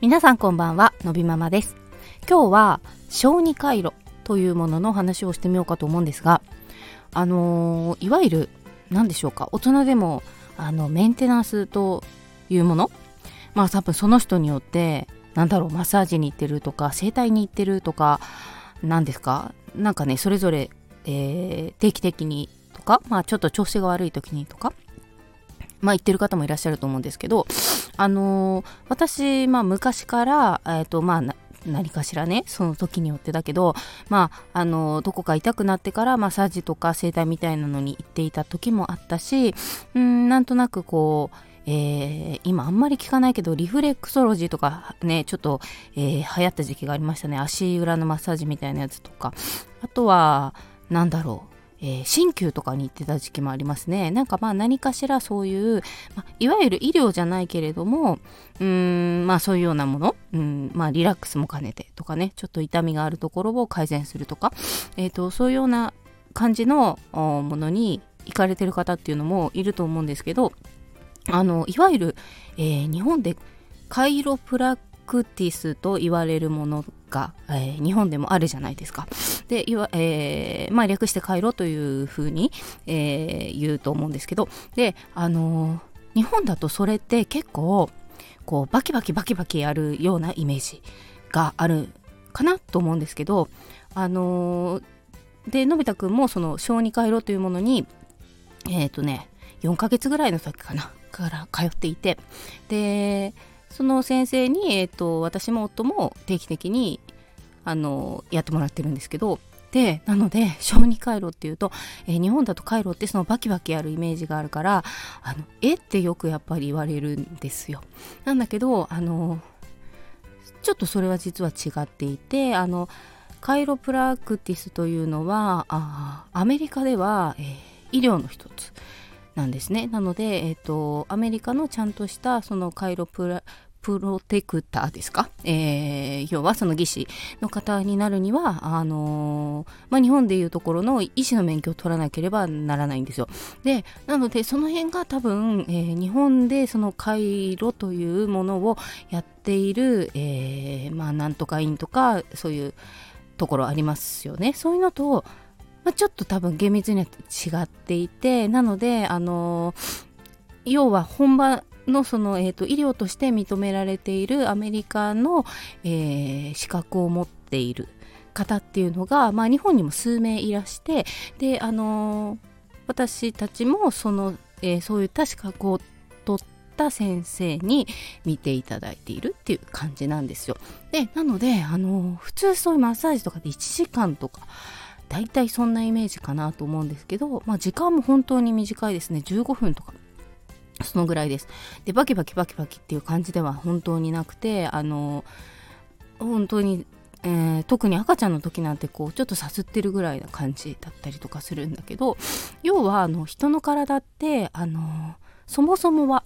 皆さんこんばんはのびママです。今日は小児回路というものの話をしてみようかと思うんですがあのー、いわゆる何でしょうか大人でもあのメンテナンスというものまあ多分その人によってなんだろうマッサージに行ってるとか整体に行ってるとか何ですか？なんかねそれぞれ、えー、定期的にとかまあちょっと調子が悪い時にとかまあ言ってる方もいらっしゃると思うんですけどあのー、私、まあ昔から、えっ、ー、とまあ何かしらねその時によってだけどまああのどこか痛くなってからマッサージとか整体みたいなのに行っていた時もあったしうんなんとなくこうえー、今あんまり聞かないけどリフレクソロジーとかねちょっと、えー、流行った時期がありましたね。足裏のマッサージみたいなやつとか。あとは何だろう。えー、鍼灸とかに行ってた時期もありますね。なんかまあ何かしらそういう、ま、いわゆる医療じゃないけれども、うーん、まあそういうようなもの、うん、まあリラックスも兼ねてとかね、ちょっと痛みがあるところを改善するとか、えっ、ー、と、そういうような感じのものに行かれてる方っていうのもいると思うんですけど、あの、いわゆる、えー、日本でカイロプラクティスと言われるものが、えー、日本でもあるじゃないですか。で、いわえー、まあ、略してカイロというふうに、えー、言うと思うんですけど、で、あの日本だとそれって結構、こう、バキバキバキバキやるようなイメージがあるかなと思うんですけど、あので、のび太くんもその小児回路というものに、えっ、とね、4ヶ月ぐらいの時かな、から通っていて、で、その先生に、えーと、私も夫も定期的にあのやってもらってるんですけどでなので小児回路っていうと、えー、日本だと回路ってそのバキバキやるイメージがあるからあのえってよくやっぱり言われるんですよ。なんだけどあのちょっとそれは実は違っていてあのカイロプラクティスというのはあアメリカでは、えー、医療の一つなんですね。なので、えーと、アメリカのちゃんとしたそのカイロプラプロテクターですか、えー、要はその技師の方になるにはあのー、まあ、日本でいうところの医師の免許を取らなければならないんですよ。でなのでその辺が多分、えー、日本でその回路というものをやっている、えー、まあなんとか院とかそういうところありますよね。そういうのとまあ、ちょっと多分厳密には違っていてなのであの要は本場のその、えーと、医療として認められているアメリカの、えー、資格を持っている方っていうのが、まあ、日本にも数名いらしてであの私たちもその、えー、そういった資格を取った先生に見ていただいているっていう感じなんですよ。でなのであの普通そういうマッサージとかで1時間とか大体そんなイメージかなと思うんですけど、まあ、時間も本当に短いですね15分とかそのぐらいです。でバキバキバキバキっていう感じでは本当になくてあの本当にえー、特に赤ちゃんの時なんてこうちょっとさすってるぐらいな感じだったりとかするんだけど要はあの人の体ってあのそもそもは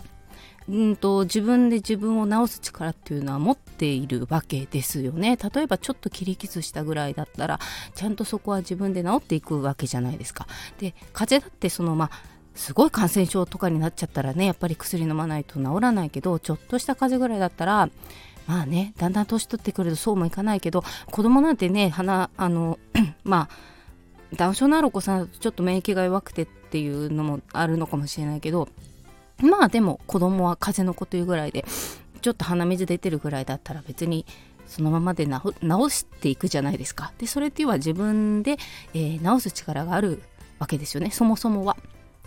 うんと自分で自分を治す力っていうのは持っているわけですよね。例えばちょっと切り傷したぐらいだったらちゃんとそこは自分で治っていくわけじゃないですか。で風邪だってそのまあすごい感染症とかになっちゃったらねやっぱり薬飲まないと治らないけどちょっとした風邪ぐらいだったらまあねだんだん年取ってくるとそうもいかないけど子供なんてね鼻あの まあダウン症のあるお子さんだとちょっと免疫が弱くてっていうのもあるのかもしれないけどまあでも子供は風邪の子というぐらいでちょっと鼻水出てるぐらいだったら別にそのままで治していくじゃないですか。でそれっていうのは自分で、えー、治す力があるわけですよねそもそもは。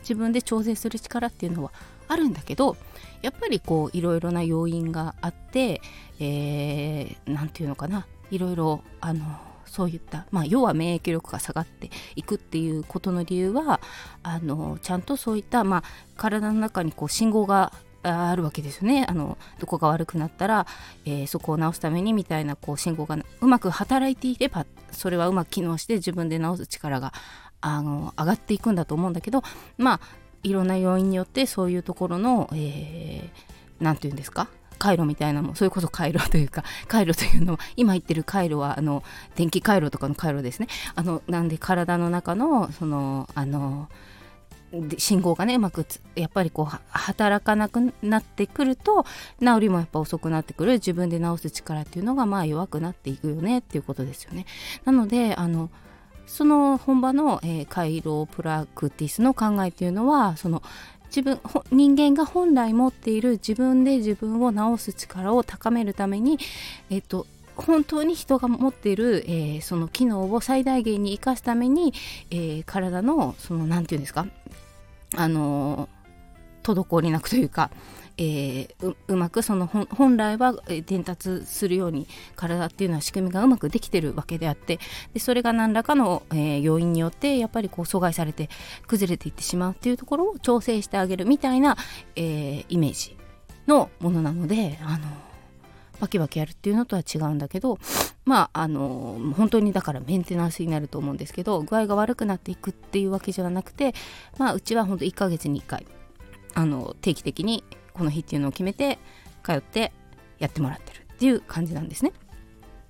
自分で調整する力っていうのはあるんだけどやっぱりこういろいろな要因があって何、えー、て言うのかないろいろあのそういった、まあ、要は免疫力が下がっていくっていうことの理由はあのちゃんとそういった、まあ、体の中にこう信号があるわけですよね。あのどこが悪くなったら、えー、そこを治すためにみたいなこう信号がうまく働いていればそれはうまく機能して自分で治す力があの上がっていくんだと思うんだけどまあいろんな要因によってそういうところの何、えー、て言うんですか？回路みたいなもそれこそ回路というか 回路というのは今言ってる回路はあの電気回路とかの回路ですね。あのなんで体の中のそのあの信号がねうまくやっぱりこう働かなくなってくると治りもやっぱ遅くなってくる。自分で治す力っていうのがまあ弱くなっていくよねっていうことですよね。なのであのその本場の、えー、カイロプラクティスの考えっていうのはその自分人間が本来持っている自分で自分を治す力を高めるために、えっと、本当に人が持っている、えー、その機能を最大限に生かすために、えー、体のその何て言うんですかあの滞りなくというか、えー、うまくその本来は伝達するように体っていうのは仕組みがうまくできてるわけであってでそれが何らかの、えー、要因によってやっぱりこう阻害されて崩れていってしまうっていうところを調整してあげるみたいな、えー、イメージのものなのであのバキバキやるっていうのとは違うんだけどまああの本当にだからメンテナンスになると思うんですけど具合が悪くなっていくっていうわけじゃなくてまあうちは本当1ヶ月に1回あの定期的にこの日っていうのを決めて通ってやってもらってるっていう感じなんですね。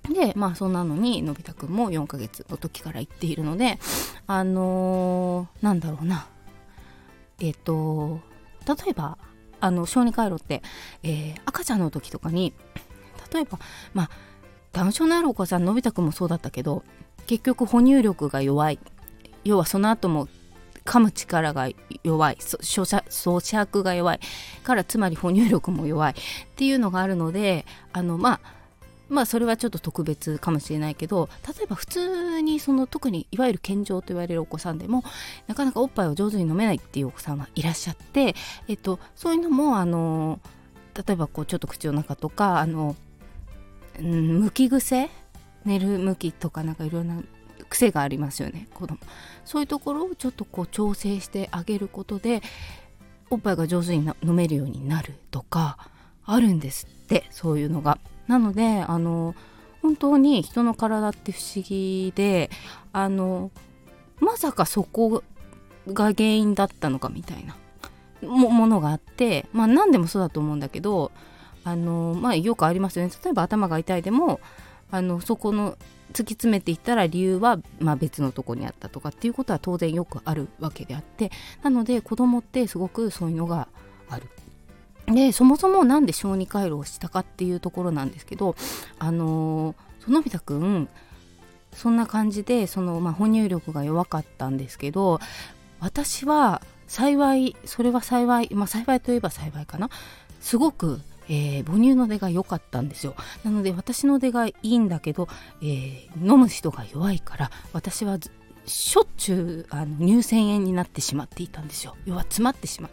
でまあそんなのにのび太くんも4ヶ月の時から行っているのであのー、なんだろうなえっ、ー、と例えばあの小児回路って、えー、赤ちゃんの時とかに例えばまあダウン症のあるお子さんのび太くんもそうだったけど結局哺乳力が弱い要はその後も噛む力が弱い咀嚼が弱いからつまり哺乳力も弱いっていうのがあるのであのまあまあそれはちょっと特別かもしれないけど例えば普通にその特にいわゆる健常と言われるお子さんでもなかなかおっぱいを上手に飲めないっていうお子さんはいらっしゃって、えっと、そういうのもあの例えばこうちょっと口の中とかあの、うん、むき癖？寝る向きとかなんかいろんな癖がありますよね子供そういうところをちょっとこう調整してあげることでおっぱいが上手に飲めるようになるとかあるんですってそういうのが。なのであの本当に人の体って不思議であのまさかそこが原因だったのかみたいなもものがあってまあ何でもそうだと思うんだけどあのまあよくありますよね例えば頭が痛いでもあのそこの突き詰めていったら理由は、まあ、別のとこにあったとかっていうことは当然よくあるわけであってなので子供ってすごくそういうのがある。でそもそも何で小児回路をしたかっていうところなんですけどあのそのび太くんそんな感じでその、まあ、哺乳力が弱かったんですけど私は幸いそれは幸いまあ幸いといえば幸いかなすごくえー、母乳の出が良かったんですよ。なので私の出がいいんだけど、えー、飲む人が弱いから私はしょっちゅうあの乳腺炎になってしまっていたんですよ。要は詰まってしま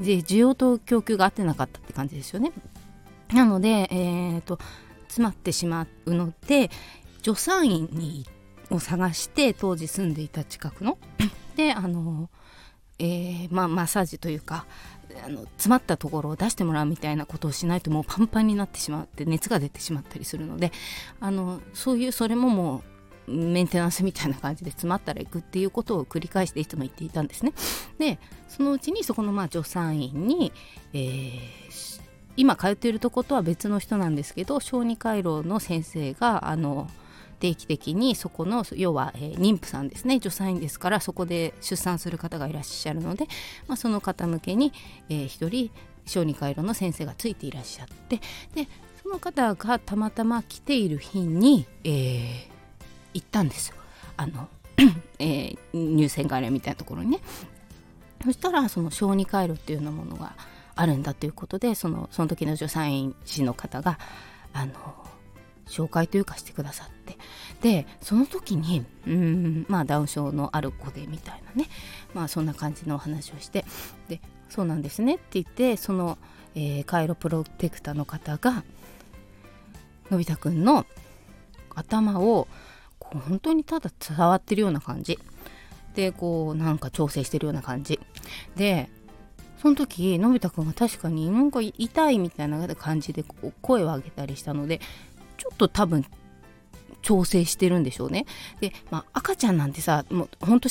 う。で需要と供給が合ってなかったって感じですよね。なので、えーと、詰まってしまうので助産院にを探して当時住んでいた近くの。であの、えーまあ、マッサージというかあの詰まったところを出してもらうみたいなことをしないともうパンパンになってしまって熱が出てしまったりするのであのそういうそれももうメンテナンスみたいな感じで詰まったら行くっていうことを繰り返していつも言っていたんですね。でそのうちにそこのまあ助産院に、えー、今通っているとことは別の人なんですけど小児科医療の先生があの定期的にそこの要は、えー、妊婦さんですね。助産院ですからそこで出産する方がいらっしゃるので、まあ、その方向けに、えー、1人小児科医の先生がついていらっしゃってでその方がたまたま来ている日に、えー、行ったんですよ。あの、えー、乳腺外来みたいなところにね。そしたらその小児回路っていうようなものがあるんだということでそのその時の助産院士の方があの紹介というかしてくださって。でその時にうんまあダウン症のある子でみたいなね。まあそんな感じのお話をして。でそうなんですねって言ってその、えー、カイロプロテクターの方がのび太くんの頭をこう本当にただ触ってるような感じ。でこうなんか調整してるような感じ。でその時のび太くんが確かになんか痛いみたいな感じでこう声を上げたりしたのでちょっと多分調整してるんでしょうね。で、まあ、赤ちゃんなんてさもうほんと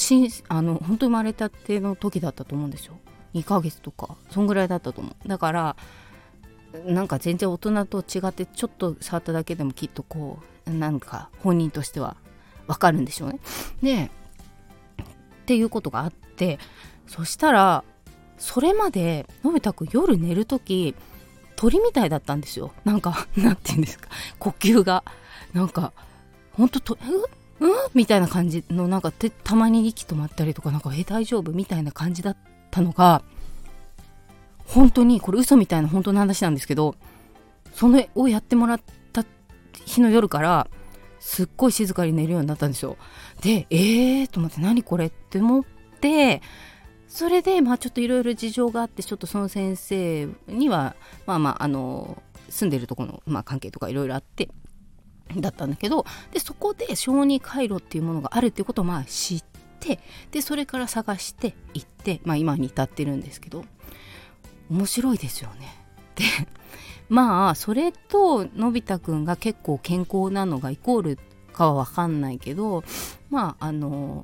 あの本当生まれたての時だったと思うんですよ。2ヶ月とかそんぐらいだったと思う。だからなんか全然大人と違ってちょっと触っただけでもきっとこうなんか本人としてはわかるんでしょうね。でっていうことがあってそしたらそれまでのび太くん夜寝る時鳥みたいだったんですよ。なんか なんて言うんですか。呼吸が。なんかほんととううん？みたいな感じのなんかたまに息止まったりとかなんかえ大丈夫？みたいな感じだったのが本当にこれ嘘みたいな本当の話なんですけどそれをやってもらった日の夜からすっごい静かに寝るようになったんですよ。でえー？と思って何これ？って思ってそれでまあちょっといろいろ事情があってちょっとその先生にはまあまああの住んでるとこの、まあ、関係とかいろいろあってだったんだけどでそこで小児回路っていうものがあるっていうことをまあ知ってでそれから探して行って、まあ、今に至ってるんですけど面白いですよね。でまあそれとのび太くんが結構健康なのがイコールかは分かんないけどまああの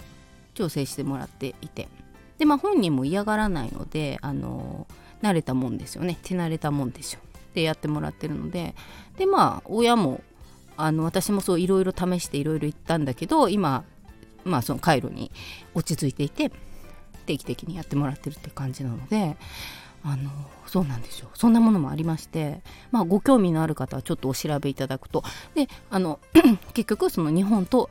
調整してもらっていてでまあ本人も嫌がらないのであの慣れたもんですよね。手慣れたもんでしょ。でやってもらってるので。でまあ親もあの私もそういろいろ試していろいろ言ったんだけど今まあその回路に落ち着いていて定期的にやってもらってるって感じなのであのそうなんですよ。そんなものもありまして、まあ、ご興味のある方はちょっとお調べいただくと。であの 結局その日本と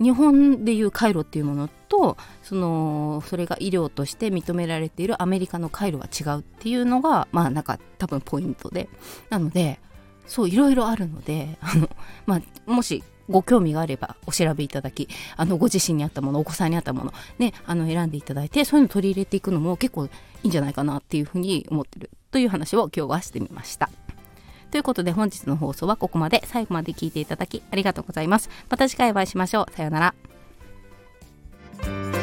日本でいう回路っていうものとそのそれが医療として認められているアメリカの回路は違うっていうのがまあなんか多分ポイントでなのでそういろいろあるのであの、まあ、もしご興味があればお調べいただきあのご自身に合ったものお子さんに合ったもの、ね、あの選んでいただいてそういうの取り入れていくのも結構いいんじゃないかなっていうふうに思ってるという話を今日はしてみました。ということで本日の放送はここまで最後まで聞いていただきありがとうございます。また次回お会いしましょう。さようなら。